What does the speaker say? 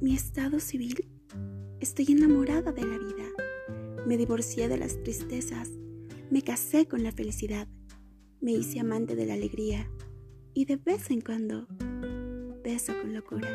mi estado civil. Estoy enamorada de la vida. Me divorcié de las tristezas. Me casé con la felicidad. Me hice amante de la alegría. Y de vez en cuando beso con locura.